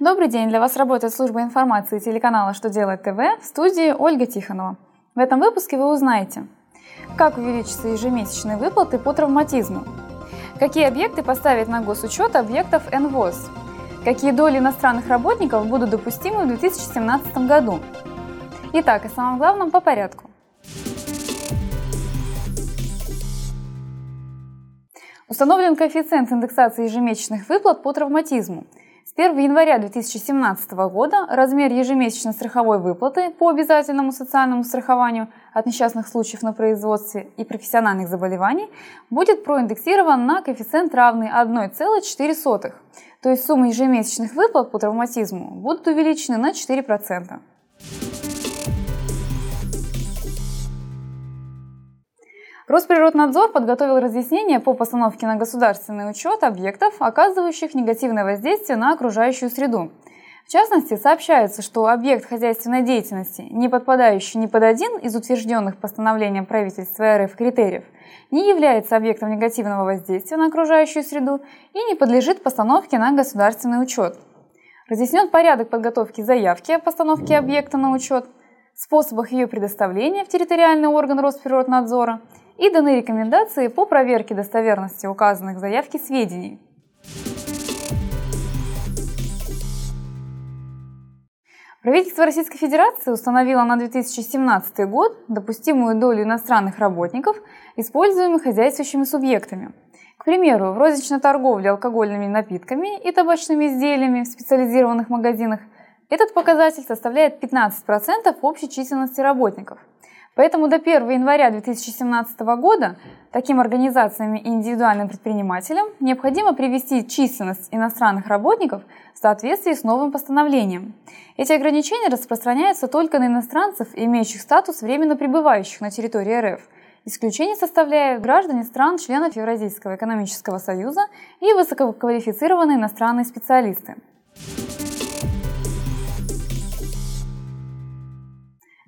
Добрый день! Для вас работает служба информации телеканала «Что делает ТВ» в студии Ольга Тихонова. В этом выпуске вы узнаете, как увеличатся ежемесячные выплаты по травматизму, какие объекты поставить на госучет объектов НВОЗ, какие доли иностранных работников будут допустимы в 2017 году. Итак, о самом главном по порядку. Установлен коэффициент индексации ежемесячных выплат по травматизму – с 1 января 2017 года размер ежемесячной страховой выплаты по обязательному социальному страхованию от несчастных случаев на производстве и профессиональных заболеваний будет проиндексирован на коэффициент равный 1,4. То есть суммы ежемесячных выплат по травматизму будут увеличены на 4%. Росприроднадзор подготовил разъяснение по постановке на государственный учет объектов, оказывающих негативное воздействие на окружающую среду. В частности, сообщается, что объект хозяйственной деятельности, не подпадающий ни под один из утвержденных постановлением правительства РФ критериев, не является объектом негативного воздействия на окружающую среду и не подлежит постановке на государственный учет. Разъяснен порядок подготовки заявки о постановке объекта на учет, способах ее предоставления в территориальный орган Росприроднадзора – и даны рекомендации по проверке достоверности указанных в заявке сведений. Правительство Российской Федерации установило на 2017 год допустимую долю иностранных работников, используемых хозяйствующими субъектами. К примеру, в розничной торговле алкогольными напитками и табачными изделиями в специализированных магазинах этот показатель составляет 15% общей численности работников – Поэтому до 1 января 2017 года таким организациям и индивидуальным предпринимателям необходимо привести численность иностранных работников в соответствии с новым постановлением. Эти ограничения распространяются только на иностранцев, имеющих статус временно пребывающих на территории РФ. Исключение составляют граждане стран-членов Евразийского экономического союза и высококвалифицированные иностранные специалисты.